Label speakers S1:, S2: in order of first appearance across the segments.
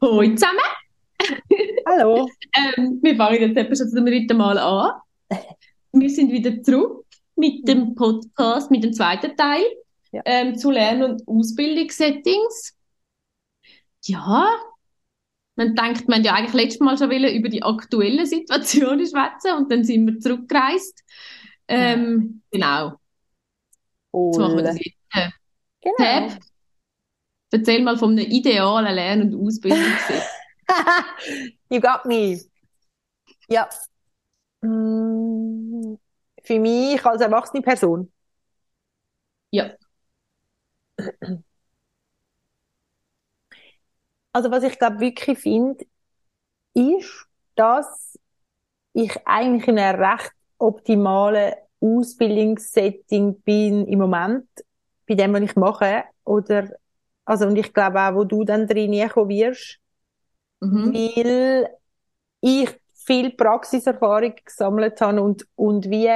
S1: Hallo zusammen!
S2: Hallo!
S1: ähm, wir fangen jetzt etwa schon zum dritten Mal an. Wir sind wieder zurück mit dem Podcast, mit dem zweiten Teil
S2: Ja.
S1: ähm, zu Lern- und Ausbildungssettings. Ja, man denkt, man ja eigentlich letztes Mal schon wollen über die aktuelle Situation schwätzen und dann sind wir zurückgereist. Ähm, Genau, jetzt machen wir das
S2: Cool.
S1: jetzt.
S2: Genau.
S1: Tab, erzähl mal von einem idealen Lern- und Ausbildungssetting.
S2: you got me. Ja. Mm, Für mich als erwachsene Person.
S1: Ja.
S2: Also was ich glaube wirklich finde, ist, dass ich eigentlich in einem recht optimalen Ausbildungssetting bin im Moment, bei dem, was ich mache. Oder, also, und ich glaube auch, wo du dann drin wirst,
S1: Mhm.
S2: weil ich viel Praxiserfahrung gesammelt habe und, und wie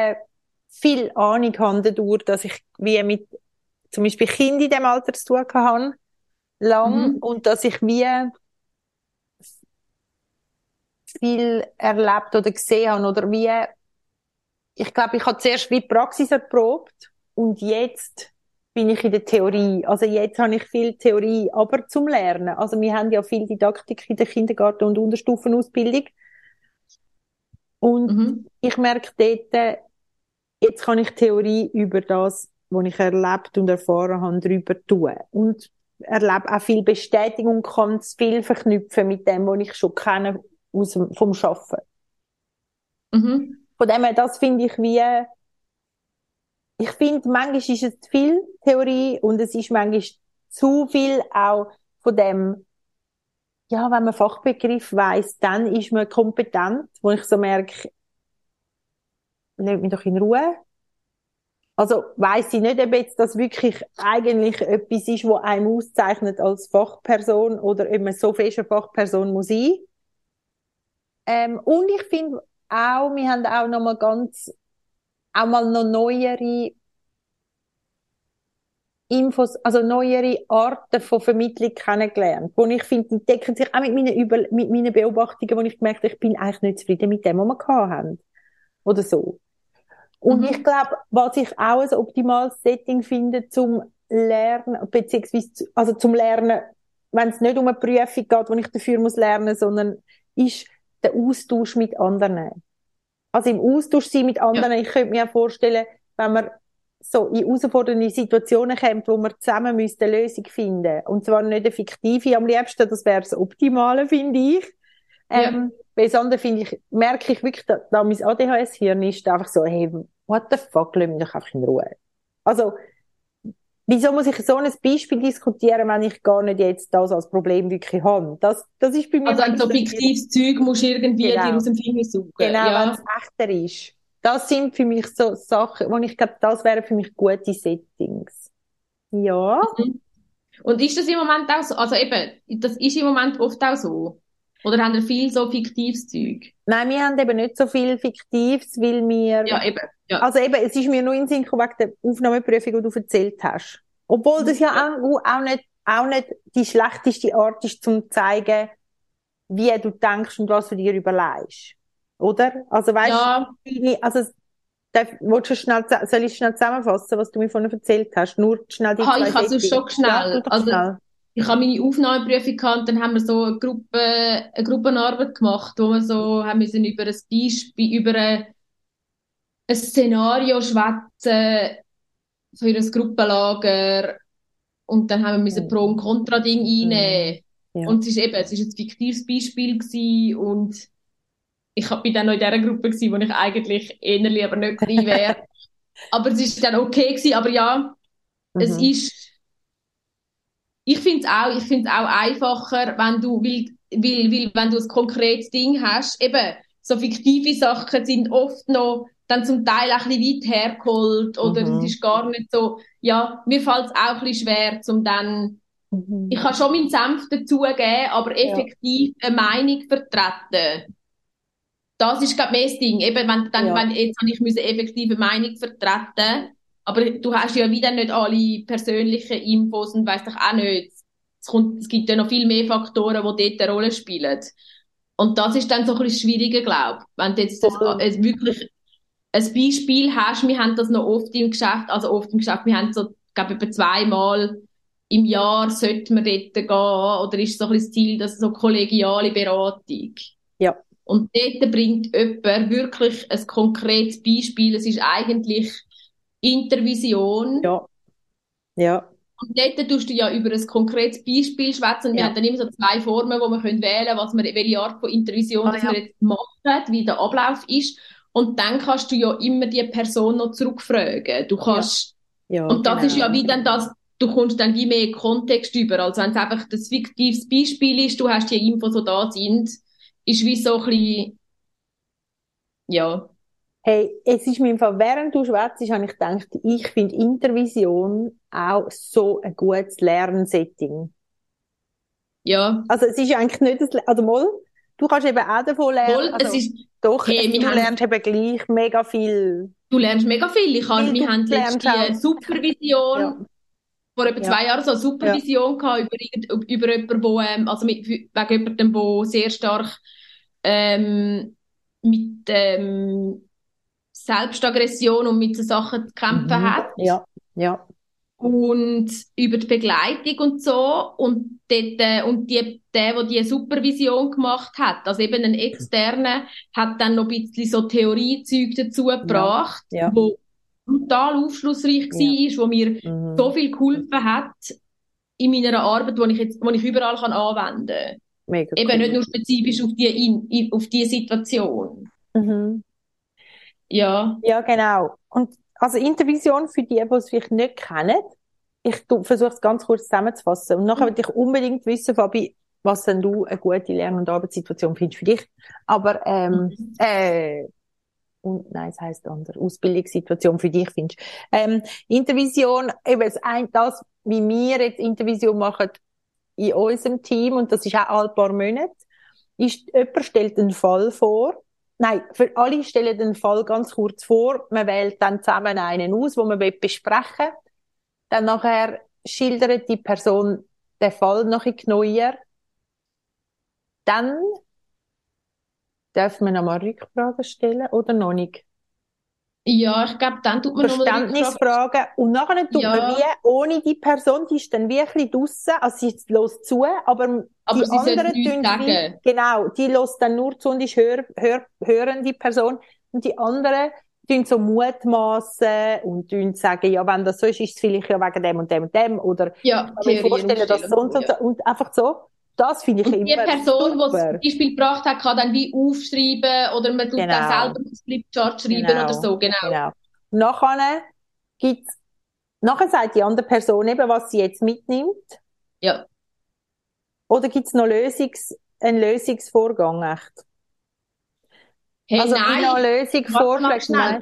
S2: viel Ahnung habe dadurch, dass ich wie mit zum Beispiel Kindern in dem Alter zu tun habe, lang,
S1: Mhm.
S2: und dass ich wie viel erlebt oder gesehen habe oder wie, ich glaube, ich habe zuerst wie Praxis erprobt und jetzt bin ich in der Theorie. Also jetzt habe ich viel Theorie, aber zum Lernen. Also wir haben ja viel Didaktik in der Kindergarten- und Unterstufenausbildung. Und
S1: Mhm.
S2: ich merke dort, äh, jetzt kann ich Theorie über das, was ich erlebt und erfahren habe, darüber tun. Und erlebe auch viel Bestätigung und kann es viel verknüpfen mit dem, was ich schon kenne aus vom Arbeiten.
S1: Mhm.
S2: Von dem her, das finde ich wie, ich finde, manchmal ist es zu viel Theorie und es ist manchmal zu viel auch von dem, ja, wenn man Fachbegriff weiss, dann ist man kompetent, wo ich so merke, lasst mich doch in Ruhe. Also weiss ich nicht, ob jetzt das wirklich eigentlich etwas ist, was einem auszeichnet als Fachperson oder ob man so fest eine Fachperson muss sein. Ähm, und ich finde auch, wir haben auch noch mal ganz, auch mal noch neuere Infos, also neuere Arten von Vermittlung kennengelernt, wo ich finde, die decken sich auch mit meinen, Über mit meinen Beobachtungen, wo ich gemerkt habe, ich bin eigentlich nicht zufrieden mit dem, was wir gehabt haben. Oder so. Und
S1: Mhm.
S2: ich glaube, was ich auch ein optimales Setting finde zum Lernen, beziehungsweise, also zum Lernen, wenn es nicht um eine Prüfung geht, wo ich dafür muss lernen, sondern ist der Austausch mit anderen. Also im Austausch sein mit anderen. Ich könnte mir vorstellen, wenn man so in herausfordernde Situationen kommt, wo man zusammen eine Lösung finden. Und zwar nicht eine fiktive am liebsten, das wäre das Optimale, finde ich. Ähm, das andere finde ich, merke ich wirklich, da, da mein ADHS-Hirn ist einfach so, hey, what the fuck, lass mich doch einfach in Ruhe. Also, wieso muss ich so ein Beispiel diskutieren, wenn ich gar nicht jetzt das als Problem wirklich habe? Das, das ist bei mir
S1: Also wenn so fiktives Zeug musst du irgendwie
S2: Genau.
S1: dir aus dem Finger suchen.
S2: Genau,
S1: ja.
S2: wenn es echter ist. Das sind für mich so Sachen, wo ich glaube, das wären für mich gute Settings. Ja.
S1: Mhm. Und ist das im Moment auch so? Also eben, das ist im Moment oft auch so. Oder haben wir viel so fiktives Zeug?
S2: Nein, wir haben eben nicht so viel Fiktives, weil wir,
S1: Ja, eben. Ja.
S2: also eben, es ist mir nur in den Sinn gekommen wegen der Aufnahmeprüfung, die du erzählt hast. Obwohl das ja auch, auch nicht, auch nicht die schlechteste Art ist, zum zu zeigen, wie du denkst und was du dir überlegst. Oder? Also weißt
S1: Ja,
S2: du, also, darf, willst du schnell, soll ich schnell zusammenfassen, was du mir vorhin erzählt hast? Nur schnell die
S1: Ah,
S2: zwei
S1: ich kann es schon schnell.
S2: Ja,
S1: Also-
S2: schnell.
S1: ich habe meine Aufnahmeprüfung gehabt und dann haben wir so eine Gruppe, eine Gruppenarbeit gemacht, wo wir so haben müssen über ein Beispiel, über ein, ein Szenario schwätzen für ein Gruppenlager und dann haben wir
S2: Mhm.
S1: Pro- und Contra-Ding einnehmen.
S2: Ja.
S1: Und es ist eben, es ist ein fiktives Beispiel gewesen und ich bin dann noch in dieser Gruppe gewesen, wo ich eigentlich eher lieber nicht drin wäre. aber es ist dann okay gewesen, aber ja, es
S2: Mhm.
S1: ist, ich finde es auch, ich finde es auch einfacher, wenn du, weil, weil, weil, wenn du ein konkretes Ding hast, eben, so fiktive Sachen sind oft noch dann zum Teil auch ein bisschen weit hergeholt oder
S2: Mhm.
S1: es ist gar nicht so, ja, mir fällt es auch ein bisschen schwer, zum dann
S2: Mhm.
S1: ich kann schon meinen Senf dazugeben, aber effektiv eine Meinung vertreten. Das ist, ich, mehr das Ding. Eben, wenn, dann,
S2: Ja.
S1: wenn, jetzt habe ich müssen effektiv eine Meinung vertreten, aber du hast ja wieder nicht alle persönlichen Infos und weißt doch auch nicht. Es, kommt, es gibt ja noch viel mehr Faktoren, die dort eine Rolle spielen. Und das ist dann so ein bisschen schwieriger, glaube ich. Wenn du jetzt das, äh, wirklich ein Beispiel hast, wir haben das noch oft im Geschäft, also oft im Geschäft, wir haben so, glaube ich, etwa zweimal im Jahr sollte man dort gehen, oder ist so ein bisschen das Ziel, dass so kollegiale Beratung.
S2: Ja.
S1: Und dort bringt jemand wirklich ein konkretes Beispiel. Es ist eigentlich Intervision.
S2: Ja. Ja.
S1: Und dort tust du ja über ein konkretes Beispiel schwätzen. Wir
S2: Ja.
S1: haben dann immer so zwei Formen, wo wir können wählen können, was wir, welche Art von Intervision
S2: Ah, ja.
S1: wir jetzt machen, wie der Ablauf ist. Und dann kannst du ja immer die Person noch zurückfragen. Du kannst,
S2: Ja,
S1: und das
S2: genau.
S1: ist ja wie dann das, du kommst dann wie mehr Kontext über, als wenn es einfach das fiktives Beispiel ist, du hast die Infos, die da sind, ist wie so ein bisschen, ja,
S2: Hey, es ist mir im Fall, während du schwätzt, habe ich gedacht, ich finde Intervision auch so ein gutes Lernsetting.
S1: ja.
S2: Also es ist eigentlich nicht das, also mal, du kannst eben auch davon lernen.
S1: Voll,
S2: also,
S1: es ist,
S2: doch,
S1: hey,
S2: du
S1: haben-
S2: lernst eben gleich mega viel.
S1: du lernst mega viel. Ich habe, wir haben
S2: lernst
S1: letzte
S2: auch-
S1: Supervision,
S2: Ja.
S1: vor etwa
S2: Ja.
S1: zwei Jahren so eine Supervision gehabt über, über jemanden, wo, ähm, also mit, wegen jemandem, der sehr stark ähm, mit ähm, Selbstaggression und mit so Sachen zu kämpfen
S2: Mhm.
S1: hat.
S2: Ja, ja,
S1: Und über die Begleitung und so. Und, dort, äh, und die, der, der die Supervision gemacht hat, also eben ein Externer, hat dann noch ein bisschen so Theoriezeug dazu gebracht,
S2: ja.
S1: wo total aufschlussreich
S2: Ja.
S1: war, wo mir
S2: Mhm.
S1: so viel geholfen hat in meiner Arbeit, wo ich jetzt, wo ich überall kann anwenden
S2: Mega
S1: Eben
S2: cool.
S1: nicht nur spezifisch auf die, in, in, auf die Situation.
S2: Mhm.
S1: Ja.
S2: Ja, genau. Und also Intervision für die, die es vielleicht nicht kennen, ich versuche es ganz kurz zusammenzufassen. Und nachher
S1: Mhm.
S2: würde ich unbedingt wissen, Fabi, was denn du eine gute Lern- und Arbeitssituation findest für dich. Aber ähm, äh, und nein, es heisst anders, Ausbildungssituation für dich findest. Ähm, Intervision, eben das, ein, das, wie wir jetzt Intervision machen in unserem Team, und das ist auch alle paar Monate, ist, jemand stellt einen Fall vor, Nein, für alle stellen den Fall ganz kurz vor. Man wählt dann zusammen einen aus, wo man besprechen will. Dann nachher schildert die Person den Fall noch ein bisschen neuer. Dann darf man nochmal Rückfragen stellen oder noch nicht?
S1: Ja, ich glaube, dann tut man.
S2: Verständnisfragen. Und nachher tut
S1: Ja.
S2: man wie, ohne die Person, die ist dann bisschen draussen, also sie los zu, aber,
S1: Aber
S2: die anderen tun wie, genau, die los dann nur zu und ist hör, hör, hörende Person. Und die anderen tun so mutmaßen und tun sagen, ja, wenn das so ist, ist es vielleicht ja wegen dem und dem und dem, oder
S1: Ja,
S2: kann mir vorstellen, dass so und so,
S1: und so,
S2: und einfach so. Das finde ich
S1: Und die
S2: immer
S1: Person, die das Beispiel gebracht hat, kann dann wie aufschreiben oder man tut
S2: Genau.
S1: dann selber das Flipchart schreiben
S2: Genau.
S1: oder so, genau.
S2: Genau. Nachher gibt's, nachher sagt die andere Person eben, was sie jetzt mitnimmt.
S1: Ja.
S2: Oder gibt's noch Lösungs, einen Lösungsvorgang echt?
S1: Hey,
S2: also, wie noch
S1: nein,
S2: Lösung
S1: schnell.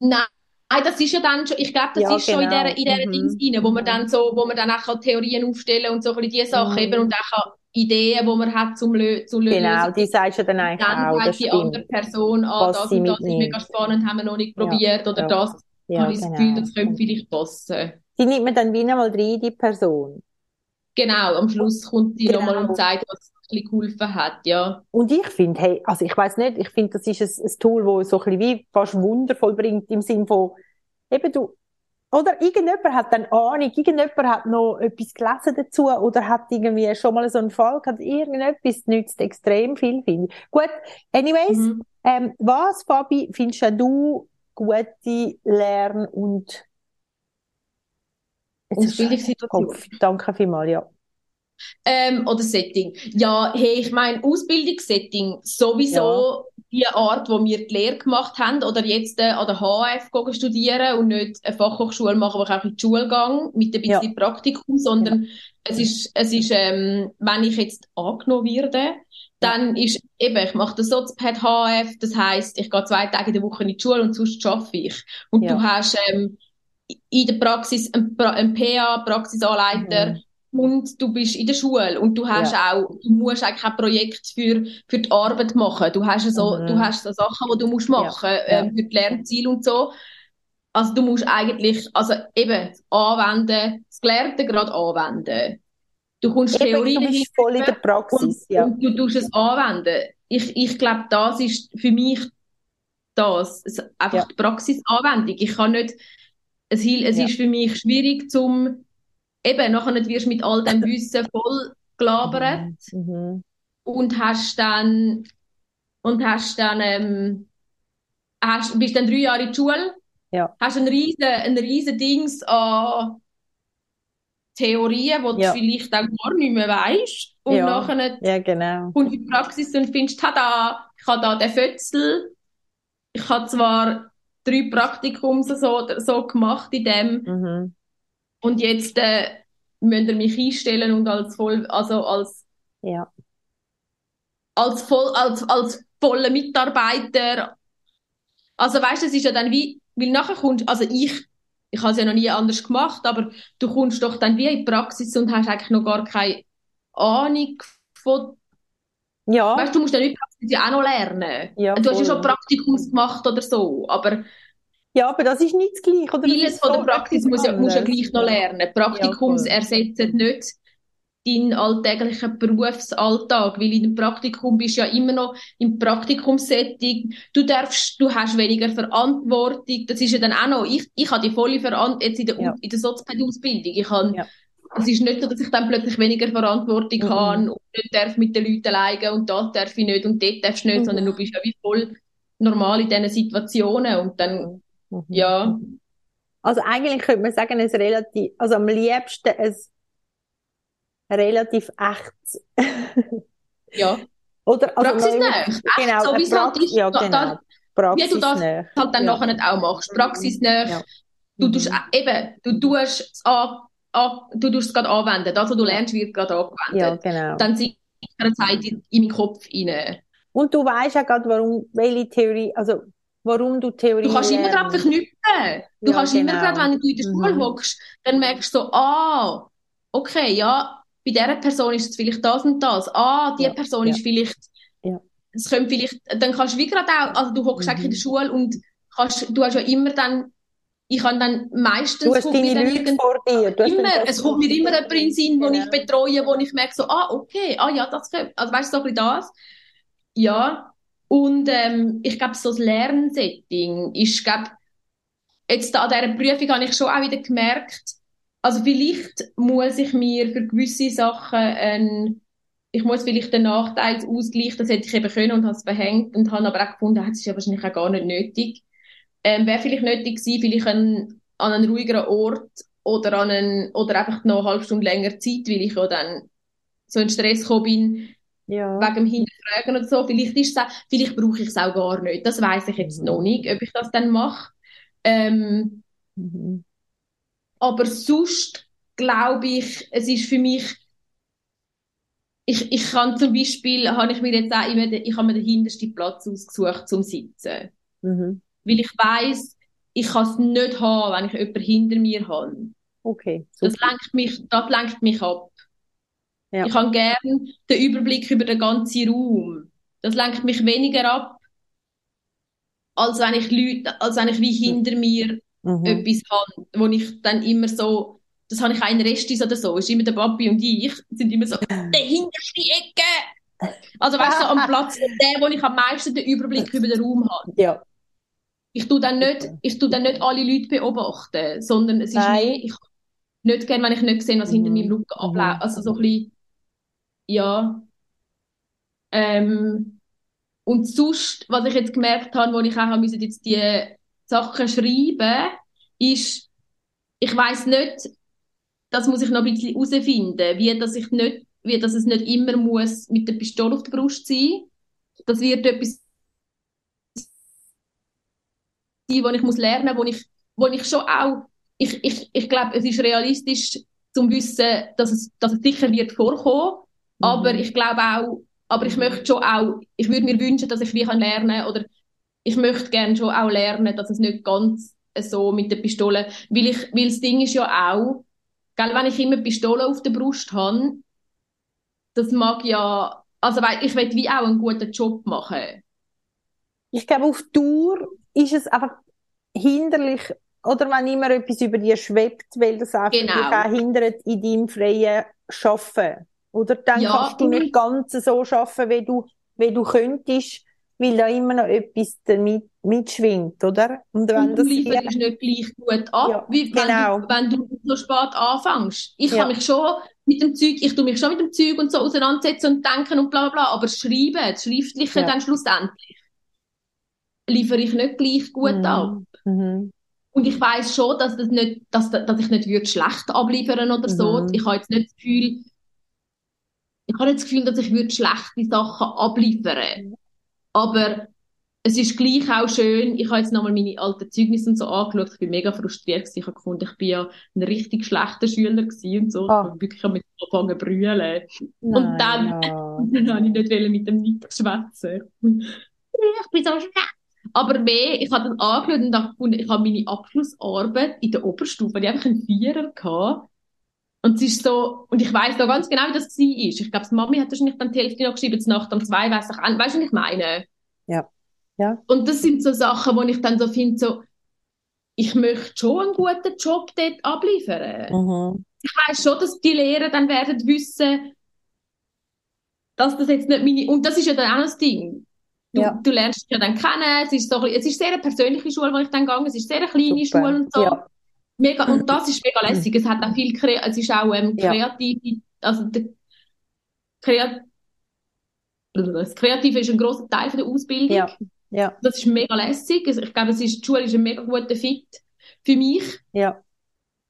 S2: nein.
S1: nein, das ist ja dann schon, ich glaube, das
S2: Ja,
S1: ist schon in
S2: genau.
S1: der, in der
S2: Mhm.
S1: Dings rein, wo man
S2: Mhm.
S1: dann so, wo man dann auch Theorien aufstellen und so ein bisschen diese Sachen
S2: Mhm.
S1: eben und auch Ideen, die man hat zum Lö zu lösen.
S2: Genau, die sagst du dann eigentlich
S1: dann
S2: auch,
S1: sagt die andere
S2: stimmt.
S1: Person, ah,
S2: Was
S1: das und das ist
S2: mitnimmt.
S1: mega spannend, haben wir noch nicht
S2: Ja,
S1: probiert oder
S2: ja.
S1: das
S2: Ja,
S1: habe ich das Gefühl, das könnte vielleicht passen.
S2: Die nimmt man dann wieder mal rein, die Person.
S1: Genau, am Schluss kommt sie
S2: Genau.
S1: nochmal und sagt, was ein bisschen geholfen hat, ja.
S2: Und ich finde, hey, also ich weiß nicht, ich finde, das ist ein, ein Tool, das so ein bisschen wie fast wundervoll bringt, im Sinn von, eben du, oder irgendjemand hat dann Ahnung, irgendjemand hat noch etwas gelesen dazu oder hat irgendwie schon mal so einen Fall gehabt, irgendetwas nützt extrem viel, finde ich. Gut, anyways,
S1: Mhm.
S2: ähm, was, Fabi, findest du gute Lern- und
S1: Ausbildungssituation.
S2: Kopf. Danke vielmals, ja.
S1: Ähm, oder Setting. Ja, hey, ich meine, Ausbildungssetting, sowieso die Art, wo wir die Lehre gemacht haben, oder jetzt äh, an der HF gehen studieren und nicht eine Fachhochschule machen, wo ich auch in die Schule gehe, mit ein bisschen
S2: Ja.
S1: Praktikum, sondern es ist, es ist, ähm, wenn ich jetzt angenommen werde, dann ist eben, ich mache das Sozpad HF, das heisst, ich gehe zwei Tage in der Woche in die Schule und sonst arbeite ich. Und
S2: Ja.
S1: du hast ähm, in der Praxis einen, pra einen PA, Praxisanleiter,
S2: Mhm.
S1: und du bist in der Schule und du hast auch, du musst eigentlich ein Projekt für, für die Arbeit machen. Du hast so,
S2: Mhm.
S1: du hast so Sachen, die du musst machen,
S2: Ja.
S1: ähm, für die Lernziele und so. also du musst eigentlich, also eben Anwenden, das Gelernte gerade anwenden. Du kommst
S2: Eben,
S1: Theorie
S2: du bist voll in der Praxis,
S1: und,
S2: ja.
S1: und du tust es anwenden. Ich, ich glaube, das ist für mich das, einfach
S2: Ja.
S1: die Praxisanwendung. Ich kann nicht, es, es
S2: Ja.
S1: ist für mich schwierig zum, eben, nachher wirst du mit all dem Wissen voll gelabert
S2: Mhm.
S1: und hast dann und hast dann ähm, hast, bist dann drei Jahre in der Schule,
S2: Ja.
S1: hast ein riesen, ein riesen Dings an Theorien, wo
S2: Ja.
S1: du vielleicht auch gar nicht mehr weißt und
S2: Ja.
S1: nachher
S2: Ja, genau.
S1: du in die Praxis und findest, tada, ich habe da den Fötzel, ich habe zwar drei Praktikums so, so gemacht in dem
S2: Mhm.
S1: und jetzt äh, müsst ihr mich einstellen und als voll, also als
S2: Ja.
S1: als voll, als, als voller Mitarbeiter. Also weißt du, es ist ja dann wie, weil nachher kommst, also ich, ich habe es ja noch nie anders gemacht, aber du kommst doch dann wie in die Praxis und hast eigentlich noch gar keine Ahnung von,
S2: Ja,
S1: weißt du, musst in der Praxis ja auch noch lernen.
S2: Ja,
S1: du hast ja schon Praktikums gemacht oder so, aber
S2: ja, aber das ist nicht das Gleiche, oder?
S1: Vieles von der Praxis muss ja, musst ja gleich noch lernen. Praktikums
S2: voll.
S1: ersetzen nicht deinen alltäglichen Berufsalltag, weil in dem Praktikum bist du ja immer noch im Praktikumssetting. Du darfst, du hast weniger Verantwortung. Das ist ja dann auch noch, ich, ich habe die volle Verantwortung jetzt in der,
S2: Ja.
S1: in der Sozialausbildung. Ich habe,
S2: Ja.
S1: Es ist nicht so, dass ich dann plötzlich weniger Verantwortung
S2: Mhm.
S1: habe und nicht darf mit den Leuten alleine und das darf ich nicht und dort darfst du nicht,
S2: Mhm.
S1: sondern du bist ja wie voll normal in diesen Situationen und dann,
S2: Mhm.
S1: ja.
S2: Also eigentlich könnte man sagen, es relativ, also am liebsten es relativ echt.
S1: Ja,
S2: Oder, also
S1: praxisnah.
S2: Genau,
S1: so wie es halt ist.
S2: ja,
S1: Da-
S2: genau.
S1: da- wie du das halt dann
S2: Ja.
S1: nachher auch machst. Praxisnah.
S2: Ja.
S1: Du tust
S2: Mhm.
S1: eben, du tust es an, an, du tust es gerade anwenden. Das, was du lernst, wird gerade
S2: Ja,
S1: angewendet.
S2: genau.
S1: Dann sitzt eine Zeit in, in meinen Kopf rein.
S2: Und du weißt auch gerade, warum, welche Theorie, also, warum du Theorie
S1: Du kannst immer gerade verknüpfen. Du
S2: Ja,
S1: kannst immer
S2: genau.
S1: gerade, wenn du in der Schule
S2: Mhm.
S1: hockst, dann merkst du so, ah, okay, ja, bei dieser Person ist es vielleicht das und das. Ah, die
S2: Ja,
S1: Person
S2: ja.
S1: ist vielleicht,
S2: Ja.
S1: es könnte vielleicht, dann kannst du wie gerade auch, also du hockst
S2: Mhm.
S1: eigentlich in der Schule und kannst, du hast ja immer dann, ich habe dann meistens
S2: Du hast deine Leute
S1: irgend-
S2: vor dir. Du
S1: immer, es kommt mir immer jemand in den Sinn, den
S2: Genau.
S1: ich betreue, wo ich merke so, ah, okay, ah ja, das könnte, also weißt du, so ein bisschen das. Ja, und ähm, ich glaube, so das Lernsetting ist, glaube jetzt an dieser Prüfung habe ich schon auch wieder gemerkt, also vielleicht muss ich mir für gewisse Sachen ein, ich muss vielleicht den Nachteilsausgleich, das hätte ich eben können und habe es verhängt und habe aber auch gefunden, das ist ja wahrscheinlich auch gar nicht nötig. Ähm, Wäre vielleicht nötig gewesen, vielleicht ein, an einen ruhigeren Ort oder an einen, oder einfach noch eine halbe Stunde länger Zeit, weil ich ja dann so in Stress gekommen bin,
S2: Ja.
S1: wegen dem Hinterfragen und so. Vielleicht ist auch, vielleicht brauche ich es auch gar nicht. Das weiß ich jetzt
S2: Mhm.
S1: noch nicht, ob ich das dann mache. Ähm,
S2: Mhm.
S1: aber sonst glaube ich, es ist für mich, ich, ich kann zum Beispiel, habe ich mir jetzt auch immer, den, ich habe mir den hintersten Platz ausgesucht zum Sitzen.
S2: Mhm.
S1: Weil ich weiß, ich kann es nicht haben, wenn ich jemanden hinter mir habe.
S2: Okay.
S1: Das
S2: super.
S1: lenkt mich, das lenkt mich ab.
S2: Ja.
S1: Ich habe gern den Überblick über den ganzen Raum. Das lenkt mich weniger ab, als wenn ich Leute, als wenn ich wie hinter mir
S2: Mhm.
S1: etwas habe, wo ich dann immer so, das habe ich in Restis oder so, ist immer der Papi und ich, sind immer so, der hinterste Ecke! Also weißt du, so am Platz, der, wo ich am meisten den Überblick über den Raum habe.
S2: Ja.
S1: Ich tu dann nicht, ich tu dann nicht alle Leute beobachten, sondern es ist
S2: Nein.
S1: mehr, ich nicht gern, wenn ich nicht sehe, was hinter
S2: Mhm.
S1: meinem Rücken
S2: Mhm.
S1: abläuft. Also so ein bisschen, ja. Ähm, und sonst, was ich jetzt gemerkt habe, wo ich auch müssen jetzt die Sachen schreiben, ist, ich weiß nicht, das muss ich noch ein bisschen herausfinden, wie dass ich nicht, wie dass es nicht immer muss mit der Pistole auf der Brust sein. Das wird etwas sein, wo ich muss lernen, wo ich, wo ich schon auch, ich, ich, ich glaube, es ist realistisch zum Wissen, dass es, dass es sicher wird vorkommen,
S2: Mhm.
S1: aber ich glaube auch, aber ich möchte schon auch, ich würde mir wünschen, dass ich wie kann lernen oder ich möchte gerne schon auch lernen, dass es nicht ganz so mit der Pistole, weil ich, weil das Ding ist ja auch, gell, wenn ich immer Pistole auf der Brust habe, das mag ja, also weil ich will wie auch einen guten Job machen.
S2: Ich glaube, auf Tour ist es einfach hinderlich, oder wenn immer etwas über dir schwebt, weil das einfach
S1: Genau.
S2: dich auch hindert in deinem freien Schaffen. Oder dann
S1: Ja,
S2: kannst du nicht ganz so schaffen, wie du, wie du könntest, weil da immer noch etwas damit mitschwingt, oder? Und wenn
S1: Und
S2: das
S1: du lieferst
S2: hier,
S1: nicht gleich gut ab,
S2: Ja,
S1: wie wenn,
S2: genau.
S1: du, wenn du so spät anfängst. Ich
S2: Ja.
S1: kann mich schon mit dem Zeug, ich tue mich schon mit dem Zeug und so auseinandersetzen und denken und bla bla bla, aber das Schreiben, das Schriftliche
S2: Ja.
S1: dann schlussendlich, liefere ich nicht gleich gut
S2: Mhm.
S1: ab.
S2: Mhm.
S1: Und ich weiß schon, dass, das nicht, dass, dass ich nicht würde schlecht abliefern oder so.
S2: Mhm.
S1: Ich habe jetzt nicht das Gefühl, ich habe nicht das Gefühl, dass ich würde schlechte Sachen abliefern. Aber es ist gleich auch schön. Ich habe jetzt nochmal meine alten Zeugnisse und so angeschaut. Ich bin mega frustriert gewesen. Ich habe gefunden, ich bin ja ein richtig schlechter Schüler gewesen und so.
S2: Ah.
S1: Ich habe wirklich mit angefangen zu brüllen. Und dann-
S2: ja.
S1: Dann habe ich nicht wollen mit dem Nick schwätzen. Ich bin so schlecht. Aber mehr, ich habe das angeschaut und habe gefunden, ich habe meine Abschlussarbeit in der Oberstufe, die einfach einen Vierer gehabt. Und es ist so, und ich weiss noch ganz genau, wie das war. Ich glaube, die Mami hat wahrscheinlich dann die Hälfte noch geschrieben, die Nacht um zwei, weiss ich auch, weißt du, was ich meine?
S2: Ja. Ja.
S1: Und das sind so Sachen, wo ich dann so finde, so, ich möchte schon einen guten Job dort abliefern
S2: Mhm.
S1: ich weiß schon, dass die Lehrer dann werden wissen, dass das jetzt nicht meine, und das ist ja dann auch das Ding. Du,
S2: Ja.
S1: du lernst dich ja dann kennen, es ist so, es ist sehr eine persönliche Schule, wo ich dann gegangen es ist sehr eine kleine
S2: Super.
S1: Schule und so.
S2: Ja.
S1: Mega, und das ist mega lässig. Es hat auch viel, Kre es ist auch ähm,
S2: Ja.
S1: kreativ, also der Kreat das Kreative ist ein grosser Teil von der Ausbildung.
S2: Ja. Ja.
S1: Das ist mega lässig. Also Ich glaube, es ist, die Schule ist ein mega guter Fit für mich.
S2: Ja.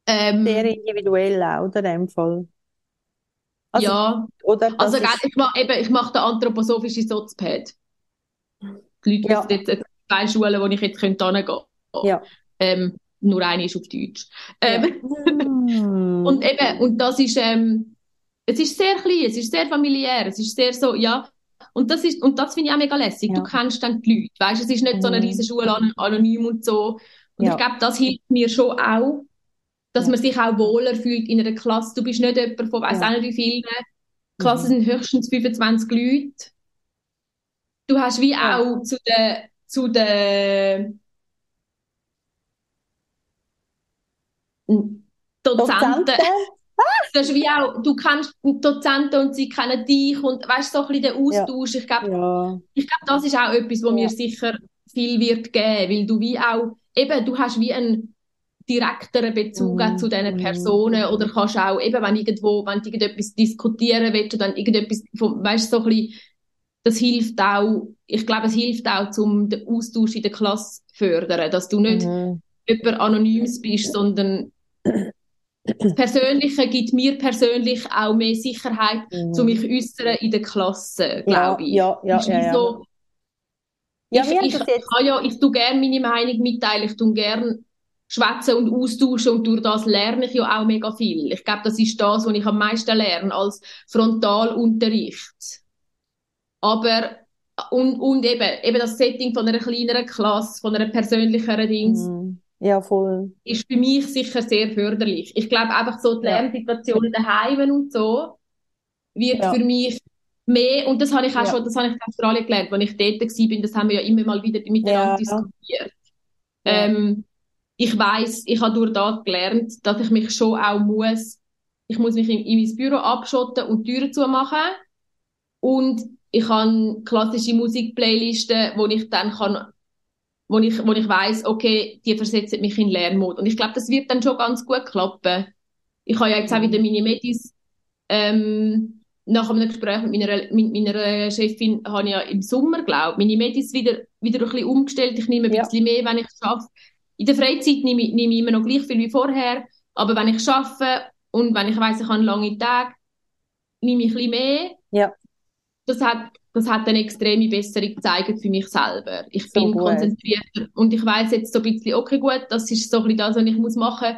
S1: Ähm,
S2: Sehr individuell auch, oder? In dem Fall. Also,
S1: ja.
S2: Oder?
S1: Also,
S2: ist-
S1: ich mache mache den anthroposophische Sozped. Die Leute
S2: Ja.
S1: wissen jetzt, es gibt zwei Schulen, wo ich jetzt könnte hingehen könnte.
S2: Ja.
S1: Ähm, nur eine ist auf Deutsch. Ähm,
S2: Mm.
S1: Und eben, und das ist, ähm, es ist sehr klein, es ist sehr familiär, es ist sehr so, ja. Und das ist, und das finde ich auch mega lässig.
S2: Ja.
S1: Du kennst dann die Leute, weißt, es ist nicht so eine
S2: Mhm.
S1: riesen Schule, an- anonym und so. Und
S2: Ja.
S1: ich glaube, das hilft mir schon auch, dass
S2: Ja.
S1: man sich auch wohler fühlt in einer Klasse. Du bist nicht jemand von, weiss
S2: Ja.
S1: auch nicht wie vielen. Die Klassen
S2: Mhm.
S1: sind höchstens 25 Leute. Du hast wie
S2: Ja.
S1: auch zu den, zu den Dozenten,
S2: Dozenten?
S1: das ist wie auch, du kennst die Dozenten und sie kennen dich und weißt so ein bisschen den Austausch. Ich glaube,
S2: Ja.
S1: ich glaube, das ist auch etwas, wo
S2: Ja.
S1: mir sicher viel wird geben, weil du wie auch, eben, du hast wie einen direkteren Bezug
S2: Mhm.
S1: zu diesen
S2: Mhm.
S1: Personen oder kannst auch, eben, wenn irgendwo, wenn du irgendetwas diskutieren willst oder dann irgendetwas, weißt so ein bisschen, das hilft auch, ich glaube, es hilft auch, zum den Austausch in der Klasse zu fördern, dass du nicht
S2: Mhm.
S1: jemand Anonymes bist, sondern das Persönliche gibt mir persönlich auch mehr Sicherheit,
S2: Mhm.
S1: zu mich äußern in der Klasse,
S2: Ja,
S1: glaube ich.
S2: ja, ja,
S1: Ist
S2: ja, ja.
S1: so,
S2: Ja,
S1: ich, ich, kann ja, ich tu gerne meine Meinung mitteilen, ich tu gerne schwätzen und austauschen und durch das lerne ich ja auch mega viel. Ich glaube, das ist das, was ich am meisten lerne, als Frontalunterricht. Aber, und, und eben, eben das Setting von einer kleineren Klasse, von einer persönlicheren Dings,
S2: Mhm. Ja, voll.
S1: ist für mich sicher sehr förderlich. Ich glaube einfach so die
S2: Ja.
S1: Lernsituationen daheim und so wird
S2: Ja.
S1: für mich mehr, und das habe ich auch
S2: Ja.
S1: schon, das habe ich in Australien gelernt, als ich dort war, bin, das haben wir ja immer mal wieder miteinander diskutiert. Ähm, ich weiß, ich habe durch das gelernt, dass ich mich schon auch muss, ich muss mich in, in mein Büro abschotten und Türen zumachen und ich habe klassische Musikplaylisten, wo ich dann kann wo ich, wo ich weiss, okay, die versetzen mich in Lernmod. Und ich glaube, das wird dann schon ganz gut klappen. Ich habe ja jetzt auch wieder meine Medis, ähm, nach einem Gespräch mit meiner, mit meiner Chefin, habe ich ja im Sommer, glaube meine Medis wieder, wieder ein bisschen umgestellt. Ich nehme ein
S2: Ja.
S1: bisschen mehr, wenn ich es schaffe. In der Freizeit nehme ich, nehme ich immer noch gleich viel wie vorher. Aber wenn ich schaffe und wenn ich weiss, ich habe lange Tage, nehme ich ein bisschen mehr.
S2: Ja.
S1: Das hat, das hat eine extreme Besserung gezeigt für mich selber. Ich
S2: So
S1: bin
S2: gut.
S1: konzentrierter und ich weiß jetzt so ein bisschen, okay, gut, das ist so ein bisschen das, was ich muss machen.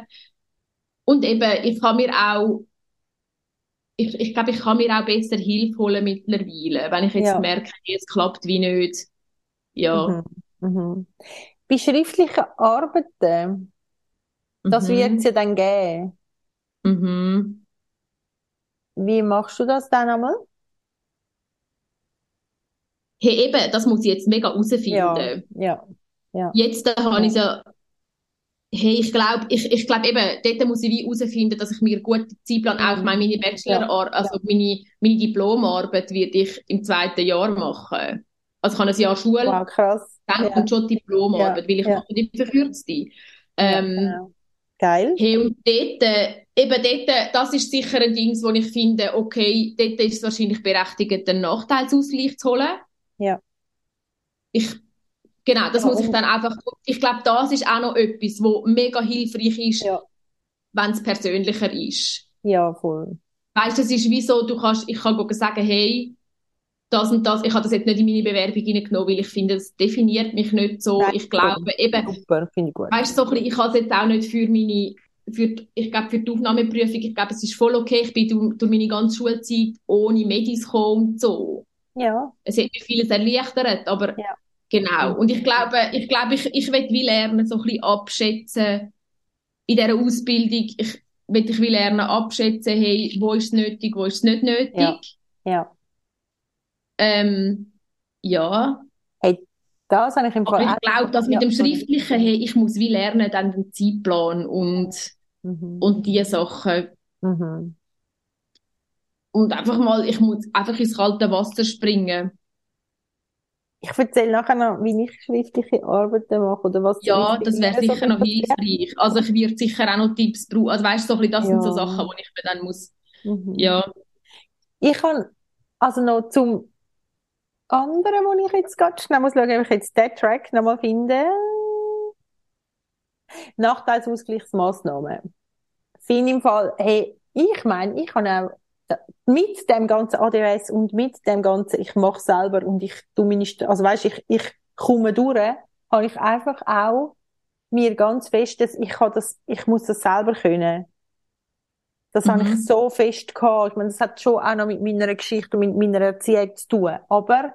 S1: Und eben, ich kann mir auch, ich, ich glaube, ich kann mir auch besser Hilfe holen mittlerweile, wenn ich jetzt
S2: Ja.
S1: merke, es klappt wie nicht. Ja.
S2: Mhm. Mhm. Bei schriftlichen Arbeiten, das
S1: Mhm.
S2: wird es ja dann geben.
S1: Mhm.
S2: Wie machst du das dann einmal?
S1: Hey, eben, das muss ich jetzt mega
S2: Ja,
S1: herausfinden.
S2: ja, ja.
S1: Jetzt äh, habe ich ja, Hey, ich glaube, ich, ich glaube eben, dort muss ich wie herausfinden, dass ich mir gute Zeitplan, auch meine, meine Bachelorarbeit, ja. also meine, meine Diplomarbeit werde ich im zweiten Jahr machen. Also ich habe ein Jahr Schule,
S2: wow, krass.
S1: dann ja. kommt schon Diplomarbeit, ja. weil ich ja. mache die verkürzte. Ähm,
S2: genau. Geil.
S1: Hey, und dort, äh, eben dort, das ist sicher ein Ding, wo ich finde, okay, dort ist es wahrscheinlich berechtigt, einen Nachteilsausgleich zu holen.
S2: Ja.
S1: Ich, genau, das ja, muss ich dann einfach, ich glaube, das ist auch noch etwas, wo mega hilfreich ist, ja. wenn es persönlicher ist.
S2: Ja, voll.
S1: Weißt du, es ist wie so, du kannst, ich kann sagen, hey, das und das, ich habe das jetzt nicht in meine Bewerbung hineingenommen, weil ich finde, das definiert mich nicht so. Nein, ich glaube eben,
S2: super, finde ich gut.
S1: Weißt du, so ich habe es jetzt auch nicht für meine, für, ich glaube, für die Aufnahmeprüfung, ich glaube, es ist voll okay, ich bin durch, durch meine ganze Schulzeit ohne Medis gekommen und so.
S2: Ja.
S1: Es hat mir vieles erleichtert, aber ja. genau. Und ich glaube, ich glaube, ich, ich will wie lernen, so ein bisschen abschätzen in dieser Ausbildung, ich will ich wie lernen, abschätzen, hey, wo ist es nötig, wo ist es nicht nötig.
S2: Ja. ja.
S1: Ähm, ja.
S2: Hey, das habe ich im
S1: Aber ich glaube, dass mit dem Schriftlichen, hey, ich muss wie lernen, dann den Zeitplan und, mhm. und diese Sachen.
S2: Mhm.
S1: Und einfach mal, ich muss einfach ins kalte Wasser springen.
S2: Ich erzähle nachher noch, wie ich schriftliche Arbeiten mache oder was.
S1: Ja, das wäre sicher noch hilfreich. Also ich würde sicher auch noch Tipps brauchen. Also weißt du, so das ja. sind so Sachen, die ich mir dann muss. Mhm. Ja.
S2: Ich kann also noch zum anderen, wo ich jetzt gerade schnell muss schauen, ob ich jetzt den Track nochmal finde. Nachteilsausgleichsmaßnahmen. Finde im Fall, hey, ich meine, ich habe auch mit dem ganzen ADHS und mit dem ganzen, ich mache selber und ich tu meine, also weißt, ich, ich komme durch, habe ich einfach auch mir ganz fest, dass ich habe das, ich muss das selber können. Das mhm. habe ich mhm. so fest gehabt. Ich meine, das hat schon auch noch mit meiner Geschichte und mit meiner Erziehung zu tun. Aber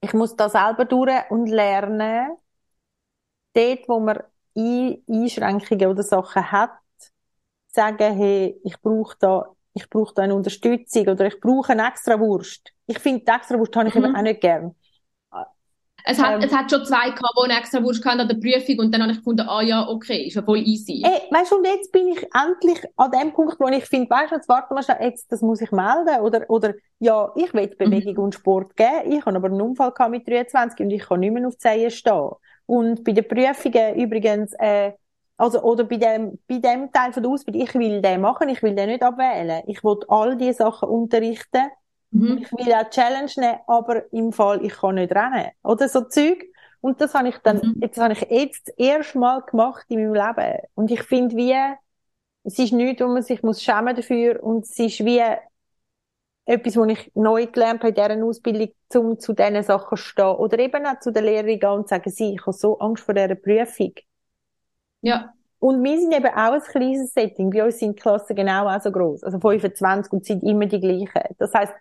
S2: ich muss da selber durch und lernen, dort, wo man Einschränkungen oder Sachen hat, sagen, hey, ich brauche da, ich brauche da eine Unterstützung oder ich brauche eine extra Wurst. Ich finde, die extra Wurst habe ich mhm. eben auch nicht gern.
S1: Es hat, ähm, es hat schon zwei gehabt, die eine extra Wurst an der Prüfung und dann habe ich gefunden, ah ja, okay, ist ja voll easy.
S2: Ey, weißt du, und jetzt bin ich endlich an dem Punkt, wo ich finde, weißt du, jetzt warte mal schnell, jetzt, das muss ich melden, oder, oder, ja, ich will Bewegung mhm. und Sport geben, ich habe aber einen Unfall gehabt mit 23 und ich kann nicht mehr auf die Zehen stehen. Und bei den Prüfungen übrigens, äh, also, oder bei dem, bei dem Teil von der Ausbildung, ich will den machen, ich will den nicht abwählen. Ich will all diese Sachen unterrichten Mhm. Ich will auch Challenge nehmen, aber im Fall, ich kann nicht rennen. Oder so Zeug. Und das habe ich dann, mhm. jetzt habe ich jetzt das erste Mal gemacht in meinem Leben. Und ich finde wie, es ist nichts, wo man sich muss schämen dafür. Und es ist wie etwas, was ich neu gelernt habe in dieser Ausbildung, um zu diesen Sachen zu stehen. Oder eben auch zu der Lehrerin gehen und sagen, sie, ich habe so Angst vor dieser Prüfung.
S1: Ja.
S2: Und wir sind eben auch ein kleines Setting. Bei uns sind die Klassen genau auch so groß. Also 25 und sind immer die gleichen. Das heisst,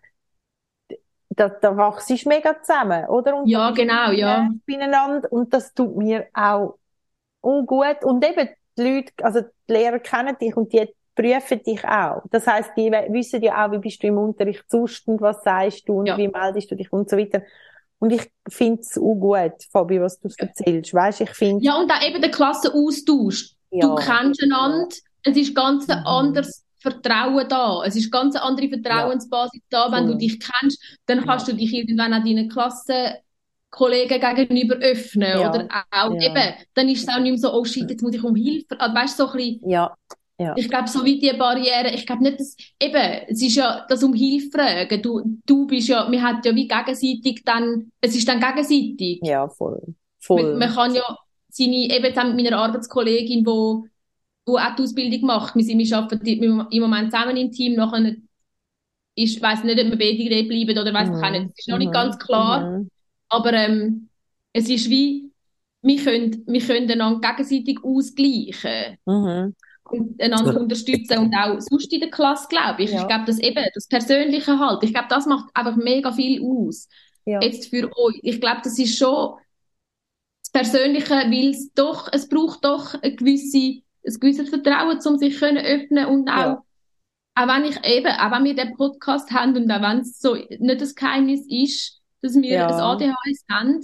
S2: da, da wachst du mega zusammen, oder? Und
S1: ja, genau, ja.
S2: Beieinander. Und das tut mir auch ungut. Und eben, die Leute, also die Lehrer kennen dich und die prüfen dich auch. Das heißt, die wissen ja auch, wie bist du im Unterricht Zustand, was sagst du und ja. wie meldest du dich und so weiter. Und ich finde es auch gut, Fabi, was du ja. erzählst. Weißt, ich finde.
S1: Ja, und auch eben der Klassenaustausch. Ja. Du kennst einander. Es ist ganz mhm. anders Vertrauen da. Es ist ganz eine andere Vertrauensbasis ja. da. Wenn cool. du dich kennst, dann kannst ja. du dich irgendwann an deinen Klassenkollegen gegenüber öffnen. Ja. Oder auch eben, dann ist es auch nicht mehr so, oh shit, jetzt muss ich um Hilfe. Also, weißt du, so ein bisschen,
S2: ja. Ja.
S1: Ich glaube, so wie die Barriere, ich glaube nicht, dass, eben, es ist ja das um Hilfe fragen. Du, du bist ja, wir hat ja wie gegenseitig dann, es ist dann gegenseitig.
S2: Ja, voll. voll.
S1: Man, man kann ja seine, eben jetzt mit meiner Arbeitskollegin, wo wo auch die Ausbildung macht. Wir, sind, wir arbeiten im Moment zusammen im Team. Nachher ich weiß nicht, ob wir beide bleiben oder weiß mhm. nicht. Das ist noch nicht ganz mhm. klar. Mhm. Aber ähm, es ist wie, wir können, wir können einander gegenseitig ausgleichen.
S2: Mhm.
S1: Und einander unterstützen und auch sonst in der Klasse, glaube ich. Ja. Ich glaube, das eben, das Persönliche halt, ich glaube, das macht einfach mega viel aus. Ja. Jetzt für euch. Ich glaube, das ist schon das Persönliche, weil es doch, es braucht doch eine gewisse ein gewisses Vertrauen, um sich können öffnen und auch, ja. auch wenn ich eben, auch wenn wir den Podcast haben und auch wenn es so nicht das Geheimnis ist, dass wir ja. ein ADHS haben,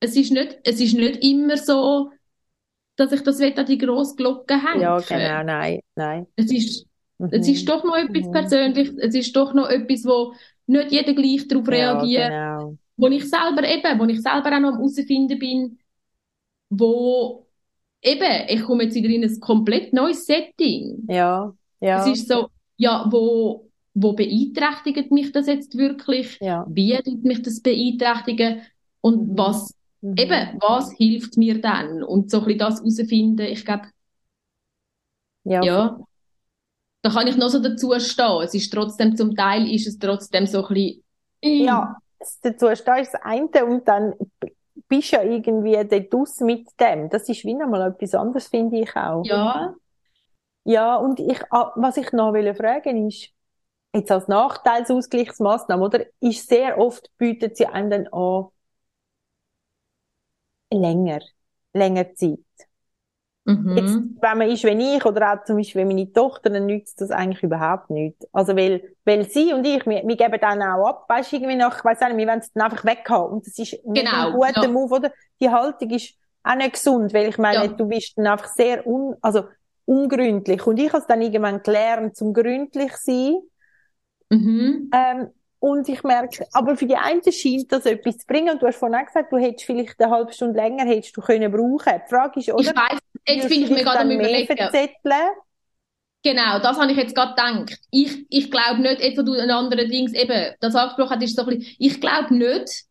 S1: es ist nicht, es ist nicht immer so, dass ich das an die grosse Glocke hänge.
S2: Ja, genau, nein, nein.
S1: Es ist, mhm. es ist doch noch etwas mhm. Persönliches, es ist doch noch etwas, wo nicht jeder gleich darauf reagiert. Ja, genau. Wo ich selber eben, wo ich selber auch noch am herausfinden bin, wo eben, ich komme jetzt wieder in ein komplett neues Setting.
S2: Ja, ja.
S1: Es ist so, ja, wo, wo beeinträchtigt mich das jetzt wirklich?
S2: Ja.
S1: Wie tut mich das beeinträchtigen? Und was, mhm. eben, was hilft mir dann? Und so ein bisschen das herausfinden, ich glaube, ja. ja. Da kann ich noch so dazu stehen. Es ist trotzdem, zum Teil ist es trotzdem so ein bisschen,
S2: ja, dazu stehen ist das eine und dann bist ja irgendwie dort aus mit dem. Das ist wie nochmal etwas anderes, finde ich auch.
S1: Ja.
S2: Ja, und ich, ah, was ich noch will fragen ist, jetzt als Nachteilsausgleichsmaßnahme, oder? Ist sehr oft bietet sie einem dann an, länger, länger Zeit. Mhm. Jetzt, wenn man ist, wenn ich, oder auch zum Beispiel wenn meine Tochter, dann nützt das eigentlich überhaupt nicht. Also, weil, weil sie und ich, wir, wir geben dann auch ab, weißt du, irgendwie nach, ich weiss nicht, wir wollen es dann einfach weghaben. Und das ist
S1: genau,
S2: ein guter ja. Move, oder? Die Haltung ist auch nicht gesund, weil ich meine, ja. du bist dann einfach sehr un, also, ungründlich. Und ich habe es dann irgendwann gelernt, zum gründlich sein.
S1: Mhm.
S2: Ähm, und ich merke, aber für die einen scheint das etwas zu bringen. Und du hast vorhin auch gesagt, du hättest vielleicht eine halbe Stunde länger hättest du können brauchen. Die Frage ist, oder?
S1: Ich weiss, jetzt bin ich mir gerade am überlegen. Genau, das habe ich jetzt gerade gedacht. Ich, ich glaube nicht, etwa du ein anderes Dings eben, das angesprochen hast, ist so ein bisschen, ich glaube nicht,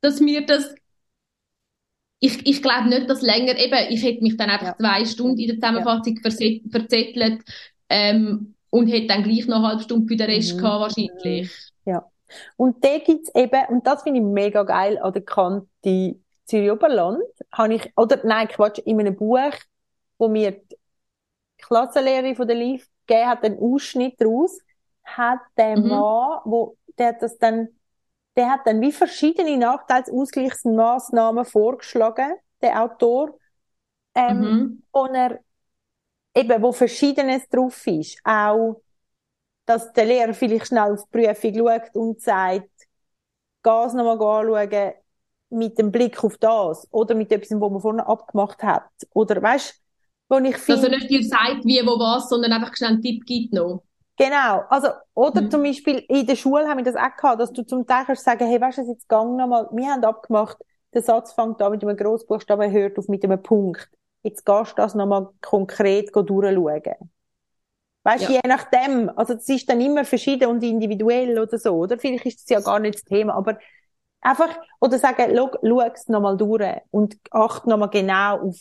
S1: dass mir das, ich, ich glaube nicht, dass länger, eben, ich hätte mich dann einfach ja. zwei Stunden in der Zusammenfassung ja. verzettelt, ähm, und hätte dann gleich noch eine halbe Stunde für den Rest mhm. gehabt, wahrscheinlich.
S2: Ja. Und da gibt's eben, und das finde ich mega geil an der Kante Zürich Oberland, habe ich, oder nein, Quatsch, in einem Buch, wo mir die Klassenlehrerin von der LIF gegeben hat, einen Ausschnitt daraus, hat der mhm. Mann, wo, der hat das dann, der hat dann wie verschiedene Nachteilsausgleichsmaßnahmen vorgeschlagen, der Autor, ähm, mhm. und er eben, wo Verschiedenes drauf ist. Auch, dass der Lehrer vielleicht schnell auf die Prüfung schaut und sagt, Gas nochmal anschauen, mit dem Blick auf das. Oder mit etwas, was man vorne abgemacht hat. Oder, weißt, wo ich finde.
S1: Dass er nicht dir sagt, wie, wo, was, sondern einfach schnell einen Tipp gibt noch.
S2: Genau. Also, oder mhm. zum Beispiel in der Schule haben wir das auch gehabt, dass du zum Teil kannst sagen, hey, weißt du, jetzt gang nochmal, wir haben abgemacht, der Satz fängt an mit einem Grossbuchstaben, hört auf mit einem Punkt jetzt gehst du das nochmal konkret durchschauen. Weißt du, ja. je nachdem, also das ist dann immer verschieden und individuell oder so, oder? Vielleicht ist das ja gar nicht das Thema, aber einfach, oder sagen, schau, es nochmal durch und achte nochmal genau auf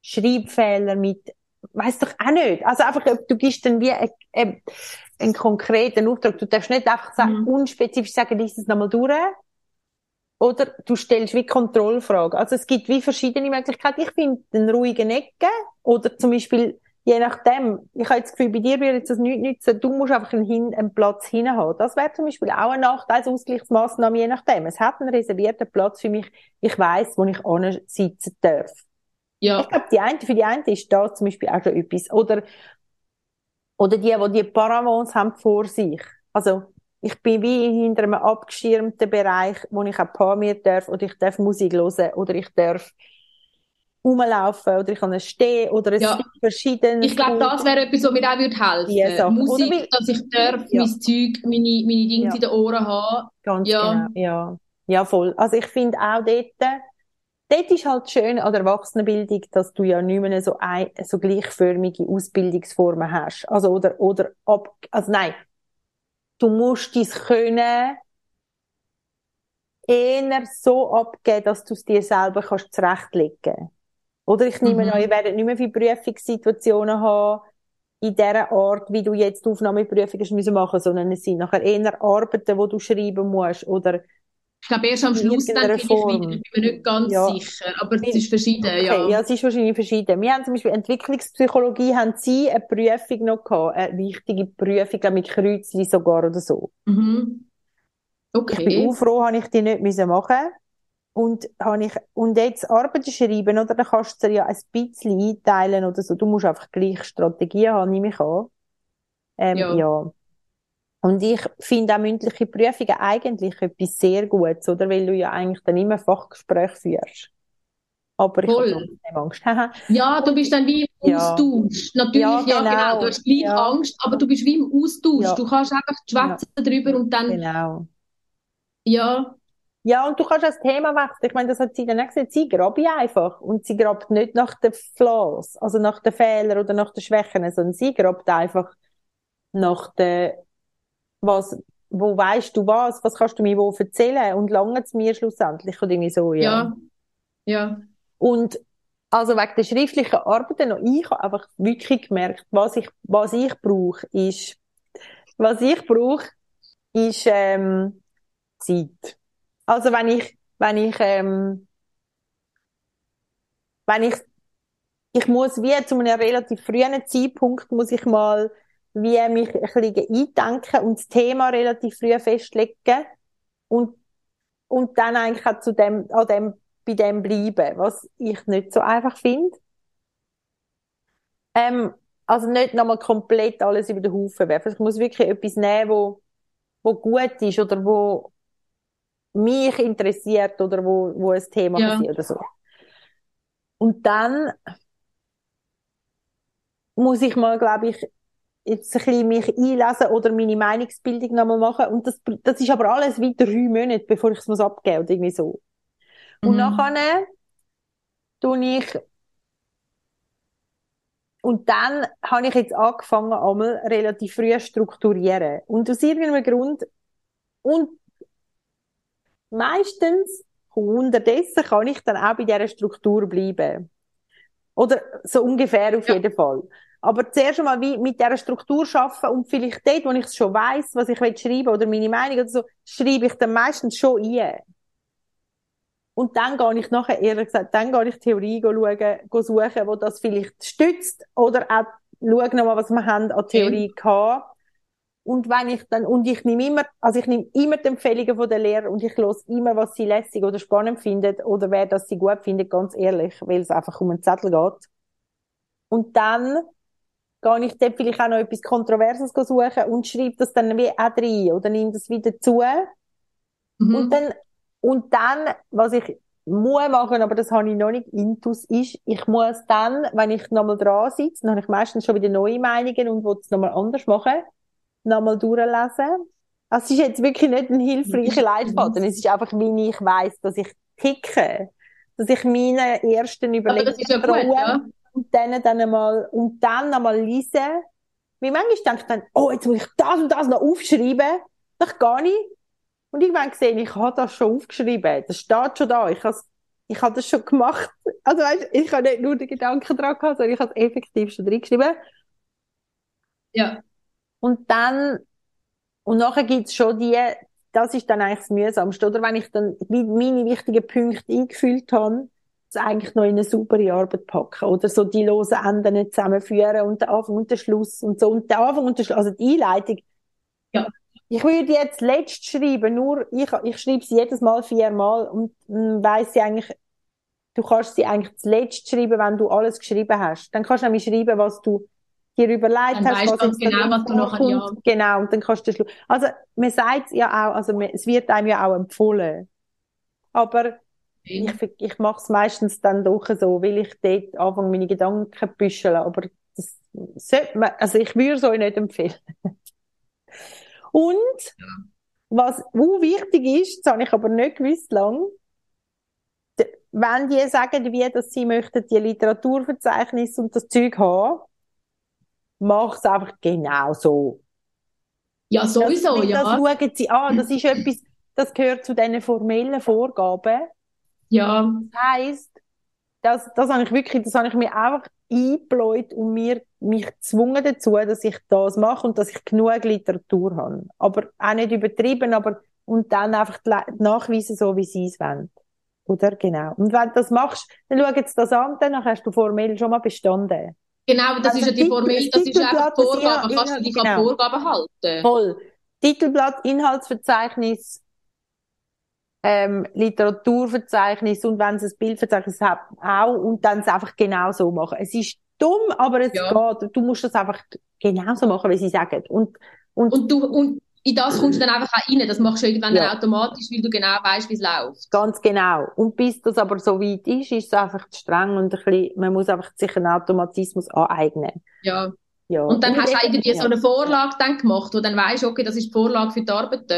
S2: Schreibfehler mit, weiss doch auch nicht. Also einfach, du gibst dann wie einen, einen konkreten Auftrag. Du darfst nicht einfach sagen, mhm. unspezifisch sagen, lies es nochmal durch, oder du stellst wie Kontrollfragen. Also es gibt wie verschiedene Möglichkeiten. Ich finde den ruhigen Ecken oder zum Beispiel, je nachdem, ich habe jetzt das Gefühl, bei dir wird das nichts nützen, du musst einfach einen, einen Platz hinein haben. Das wäre zum Beispiel auch eine Nachteilsausgleichsmaßnahme, je nachdem. Es hat einen reservierten Platz für mich. Ich weiß, wo ich sitzen darf.
S1: Ja.
S2: Ich glaube, die eine, für die eine ist da zum Beispiel auch schon etwas. Oder, oder die, die die Paravons haben vor sich. Also, ich bin wie hinter einem abgeschirmten Bereich, wo ich auch paar mir darf, oder ich darf Musik hören, oder ich darf rumlaufen, oder ich kann stehen, oder es ja. gibt verschiedene...
S1: Ich glaube, das wäre etwas, was mir auch würde helfen Musik, wie, dass ich darf ja. mein Zeug, meine, meine Dinge ja. in den Ohren haben.
S2: Ganz ja. genau, ja. Ja, voll. Also ich finde auch dort, dort ist halt schön an der Erwachsenenbildung, dass du ja nicht mehr so, ein, so gleichförmige Ausbildungsformen hast. Also, oder, oder ab, also nein, du musst dein Können eher so abgeben, dass du es dir selber kannst zurechtlegen Oder ich nehme mhm. an, ihr werdet nicht mehr viele Prüfungssituationen haben, in dieser Art, wie du jetzt Aufnahmeprüfungen müssen machen, sondern es sind nachher eher Arbeiten, die du schreiben musst, oder
S1: ich glaube, erst am Schluss dann bin ich wieder, ich bin mir nicht ganz ja. sicher, aber es ist verschieden, okay, ja.
S2: Ja, es ist wahrscheinlich verschieden. Wir haben zum Beispiel Entwicklungspsychologie, haben Sie eine Prüfung noch gehabt, eine wichtige Prüfung mit Kreuzli sogar oder so.
S1: Mhm. Okay.
S2: Ich bin auch froh, habe ich die nicht müssen machen und habe ich, und jetzt Arbeiten schreiben, oder, dann kannst du dir ja ein bisschen einteilen oder so. Du musst einfach gleich Strategien haben, nehme ich an. Ähm, ja. ja. Und ich finde auch mündliche Prüfungen eigentlich etwas sehr Gutes, oder? Weil du ja eigentlich dann immer Fachgespräche führst. Aber ich habe trotzdem Angst.
S1: Ja, du bist dann wie im
S2: Ja.
S1: Austausch. Natürlich,
S2: Ja,
S1: ja, genau.
S2: genau.
S1: Du hast gleich
S2: Ja.
S1: Angst, aber du bist wie im Austausch.
S2: Ja.
S1: Du kannst einfach schwätzen drüber und dann,
S2: genau.
S1: ja,
S2: Ja, und du kannst das Thema wechseln. Ich meine, das hat sie dann auch gesagt. Sie grabe einfach. Und sie grabt nicht nach den Flaws, also nach den Fehlern oder nach den Schwächen, sondern sie grabt einfach nach den, was, wo weißt du was, was kannst du mir wo erzählen? Und lange es mir schlussendlich. Und irgendwie so, ja.
S1: ja, ja,
S2: Und also wegen der schriftlichen Arbeiten noch, ich habe einfach wirklich gemerkt, was ich, was ich brauche, ist, was ich brauche, ist ähm, Zeit. Also wenn ich, wenn ich, ähm, wenn ich, ich muss wie zu einem relativ frühen Zeitpunkt muss ich mal wie mich ein bisschen eindenken und das Thema relativ früh festlegen und und dann eigentlich auch zu dem, an dem, bei dem bleiben, was ich nicht so einfach finde. Ähm, also nicht nochmal komplett alles über den Haufen werfen. Ich muss wirklich etwas nehmen, wo, wo gut ist oder wo mich interessiert oder wo, wo ein Thema
S1: Ja.
S2: sein oder so. Und dann muss ich mal, glaube ich, jetzt ein bisschen mich einlesen oder meine Meinungsbildung nochmal machen. Und das, das ist aber alles wie drei Monate, bevor ich es muss abgeben oder irgendwie so. Und
S1: Mhm.
S2: nachher tue ich und dann habe ich jetzt angefangen, einmal relativ früh zu strukturieren. Und aus irgendeinem Grund, und meistens, unterdessen kann ich dann auch bei dieser Struktur bleiben. Oder so ungefähr auf
S1: Ja.
S2: jeden Fall. Aber zuerst einmal wie mit dieser Struktur arbeiten und vielleicht dort, wo ich es schon weiss, was ich will schreiben oder meine Meinung oder so, schreibe ich dann meistens schon ein. Und dann gehe ich nachher, ehrlich gesagt, dann gehe ich Theorie schauen, go suchen, wo das vielleicht stützt oder auch schaue nochmal, was wir haben an Theorie gehabt. Und wenn ich dann, und ich nehme immer, also ich nehme immer die Empfehlungen von der Lehrer und ich los immer, was sie lässig oder spannend findet oder wer das sie gut findet, ganz ehrlich, weil es einfach um einen Zettel geht. Und dann gehe ich dort vielleicht auch noch etwas Kontroverses suchen und schreibe das dann wie auch rein oder nehme das wieder zu.
S1: Mhm.
S2: Und dann, und dann, was ich muss machen, aber das habe ich noch nicht intus, ist, ich muss dann, wenn ich nochmal dran sitze, dann habe ich meistens schon wieder neue Meinungen und will es nochmal anders machen, nochmal durchlesen. Also es ist jetzt wirklich nicht ein hilfreicher Leitfaden, es ist einfach, wie ich weiss, dass ich ticke. Dass ich meine ersten Überlegungen
S1: ja.
S2: Und dann, dann einmal, und dann einmal lesen. Wie manchmal denke ich dann, oh, jetzt muss ich das und das noch aufschreiben. Das gar nicht. Und irgendwann gesehen, ich habe das schon aufgeschrieben. Das steht schon da. Ich habe ich habe das schon gemacht. Also weißt, ich habe nicht nur den Gedanken dran gehabt, sondern ich habe es effektiv schon drin geschrieben.
S1: Ja,
S2: Und dann, und nachher gibt's schon die, das ist dann eigentlich das Mühsamste, oder? Wenn ich dann meine wichtigen Punkte eingefüllt habe, eigentlich noch in eine saubere Arbeit packen, oder so die losen Enden nicht zusammenführen und den Anfang und den Schluss und so. Und der Anfang und der Schluss, also die Einleitung.
S1: Ja.
S2: Ich würde jetzt letzt schreiben, nur ich, ich schreibe sie jedes Mal viermal und mm, weiss sie eigentlich, du kannst sie eigentlich zuletzt schreiben, wenn du alles geschrieben hast. Dann kannst du nämlich schreiben, was du dir überlegt
S1: Dann
S2: hast, was
S1: genau, was du nachher-
S2: vorkommt. Genau, und dann kannst du den Schluss. Also, man sagt ja auch, also man, es wird einem ja auch empfohlen. Aber ich, ich mache es meistens dann doch so, weil ich dort anfange, meine Gedanken zu büscheln. Aber das sollte man, also ich würde es euch nicht empfehlen. Und, was auch wichtig ist, das habe ich aber nicht gewusst lang, wenn die sagen, wie, dass sie möchten die Literaturverzeichnis und das Zeug haben, mach es einfach genau so.
S1: ja sowieso,
S2: das,
S1: ja.
S2: Das schauen sie an, das ist etwas, das gehört zu diesen formellen Vorgaben.
S1: Ja,
S2: Das heisst, das, das habe ich wirklich, das habe ich mir einfach eingebläut und mir, mich gezwungen dazu, dass ich das mache und dass ich genug Literatur habe. Aber auch nicht übertrieben, aber, und dann einfach die nachweisen, so wie sie es wollen. Oder? Genau. Und wenn du das machst, dann schau jetzt das an, dann hast du formell schon mal bestanden.
S1: genau, das
S2: Also
S1: ist ja die
S2: Titel-
S1: Formel,
S2: das
S1: ist einfach Vorgabe, kannst du dich
S2: genau.
S1: an Vorgaben halten.
S2: Voll. Titelblatt, Inhaltsverzeichnis, ähm, Literaturverzeichnis und wenn es ein Bildverzeichnis hat, auch und dann es einfach genau so machen. Es ist dumm, aber es
S1: Ja.
S2: geht. Du musst das einfach genauso machen, wie sie sagen. Und, und,
S1: Und du, und in das kommst du dann einfach auch rein. Das machst du irgendwann ja. dann automatisch, weil du genau weißt, wie es läuft.
S2: Ganz genau. Und bis das aber so weit ist, ist es einfach zu streng und ein bisschen, man muss einfach sich einen Automatismus aneignen.
S1: Ja. ja. Und dann und hast du irgendwie ja. so eine Vorlage dann gemacht, wo dann weißt, okay, das ist die Vorlage für die Arbeit.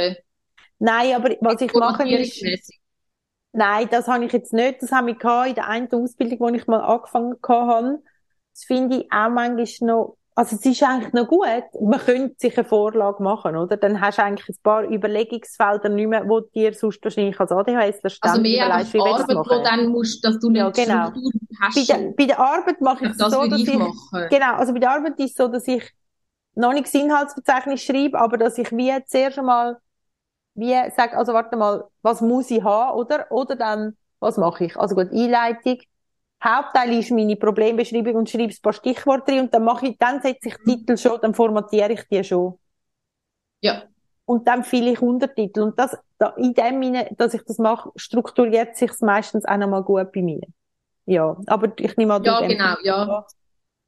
S2: Nein, aber was ich mache ist, nein, das habe ich jetzt nicht. Das habe ich in der einen Ausbildung, wo ich mal angefangen habe. Das finde ich auch manchmal noch also es ist eigentlich noch gut. Man könnte sich eine Vorlage machen, oder? Dann hast du eigentlich ein paar Überlegungsfelder nicht mehr, wo dir sonst wahrscheinlich als ADHSler
S1: ständig Also mehr einfach wie Arbeit, wo dann musst, dass du nicht ja,
S2: genau. Struktur hast. Bei der, bei der Arbeit mache ich es das so, dass ich, machen. genau, also bei der Arbeit ist es so, dass ich noch nicht das Inhaltsverzeichnis schreibe, aber dass ich wie zuerst einmal wie sage, also warte mal, was muss ich haben, oder? Oder dann, was mache ich? Also gut, Einleitung, Hauptteil ist meine Problembeschreibung und schreibe ein paar Stichworte drin und dann mache ich, dann setze ich mhm. Titel schon, dann formatiere ich die schon.
S1: Ja.
S2: Und dann fühle ich Untertitel. Und das, da, in dem Sinne, dass ich das mache, strukturiert sich meistens auch nochmal gut bei mir. Ja. Aber ich nehme
S1: an, Ja, genau, ja.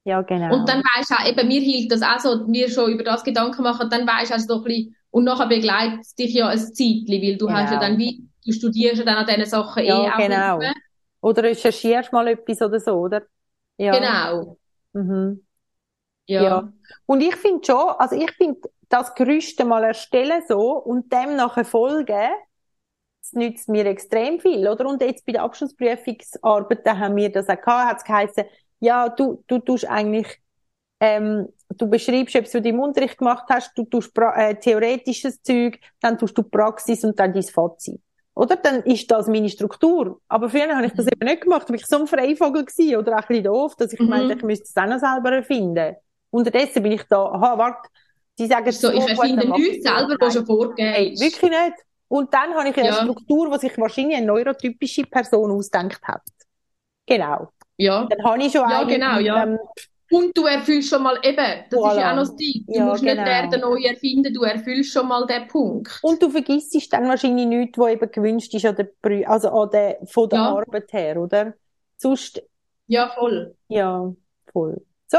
S2: Ja, genau.
S1: Und dann weisst du auch, eben, mir hilft das auch so, mir schon über das Gedanken machen, dann weisst du also doch ein bisschen, und nachher begleitet dich ja ein Zeitchen, weil du genau. hast ja dann wie, du studierst ja dann an diesen Sachen
S2: ja, eh auch genau. Nicht mehr. Oder recherchierst mal etwas oder so, oder?
S1: Ja. Genau.
S2: Mhm. Ja. ja. Und ich finde schon, also ich finde, das Gerüst mal erstellen so und dem nachher folgen, das nützt mir extrem viel, oder? Und jetzt bei der Abschlussprüfungsarbeit, da haben wir das auch gehabt, hat es geheißen, ja, du, du tust eigentlich, ähm, du beschreibst, ob du im Unterricht gemacht hast, du tust äh, theoretisches Zeug, dann tust du Praxis und dann dein Fazit. Oder? Dann ist das meine Struktur. Aber früher habe ich das mhm. eben nicht gemacht, weil ich so ein Freivogel war oder auch ein bisschen doof, dass ich mhm. meinte, ich müsste es auch noch selber erfinden. Unterdessen bin ich da, aha, warte, die sagen
S1: so, ich erfinde nichts selber, was schon vorgegeben hey,
S2: Wirklich nicht. Und dann habe ich eine ja. Struktur, die sich wahrscheinlich eine neurotypische Person ausdenkt hat. Genau.
S1: Ja.
S2: Dann habe ich schon
S1: ja, genau, ja. Ähm, und du erfüllst schon mal eben, das voilà. ist ja auch noch das Ding. Du ja, musst genau. nicht werden neu erfinden, du erfüllst schon mal den Punkt.
S2: Und du vergisst dann wahrscheinlich nichts, was eben gewünscht ist an der, also an der, von der ja. Arbeit her, oder? Sonst.
S1: Ja, voll.
S2: Ja, voll. So.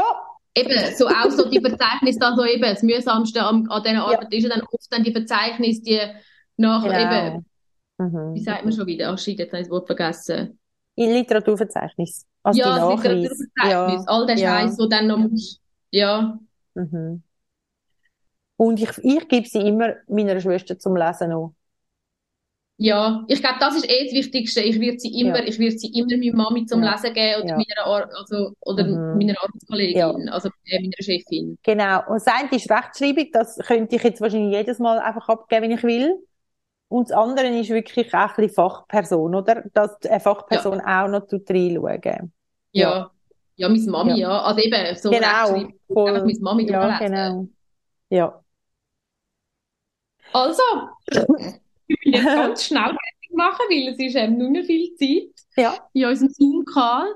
S1: Eben, so auch so die Verzeichnisse dann so eben, das Mühsamste an, an dieser Arbeit ja. ist ja dann oft dann die Verzeichnisse, die nach genau. eben, mhm. wie sagt man schon wieder? Ach shit, jetzt habe ich das Wort vergessen.
S2: In Literaturverzeichnis.
S1: Also ja, das Literaturverzeichnis. Ja. All der ja. Scheiß, wo dann noch musst. Ja.
S2: Mhm. Und ich, ich gebe sie immer meiner Schwester zum Lesen noch.
S1: Ja, ich glaube, das ist eh das Wichtigste. Ich würde sie immer, ja. ich würde sie immer meiner Mami zum ja. Lesen geben oder ja. meiner, Ar also, oder mhm. meiner Arbeitskollegin, also äh, meiner Chefin.
S2: Genau. Und das eine ist Rechtschreibung, das könnte ich jetzt wahrscheinlich jedes Mal einfach abgeben, wenn ich will. Und das andere ist wirklich auch ein bisschen Fachperson, oder? Dass eine Fachperson ja. auch noch reinschauen.
S1: Ja. ja. Ja, meine Mami, ja. ja. Also eben, so
S2: genau. Voll.
S1: Einfach meine Mami
S2: ja, genau. Ja.
S1: Also, ich will jetzt ganz schnell fertig machen, weil es ist eben nur mehr viel Zeit
S2: ja.
S1: in unserem Zoom-Call.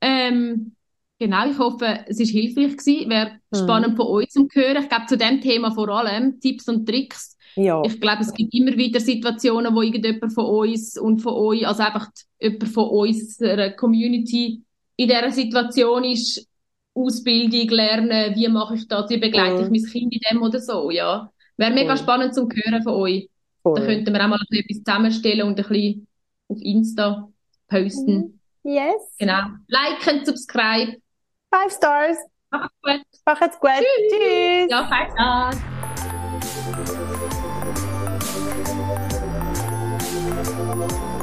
S1: Ähm, genau, ich hoffe, es war hilfreich gewesen. Wäre mhm. spannend von euch zu hören. Ich glaube, zu dem Thema vor allem Tipps und Tricks
S2: ja.
S1: Ich glaube, es gibt immer wieder Situationen, wo irgendjemand von uns und von euch, also einfach jemand von unserer Community in dieser Situation ist, Ausbildung lernen, wie mache ich das, wie begleite ich mein Kind in dem oder so, ja. Wäre mega Voll. spannend zum hören von euch. Voll. Da könnten wir auch mal etwas zusammenstellen und ein bisschen auf Insta posten.
S2: Mhm. Yes.
S1: Genau. Liken, subscribe.
S2: Five stars.
S1: Macht's gut.
S2: Macht's gut. Tschüss. Tschüss.
S1: Ja, five stars. Thank you.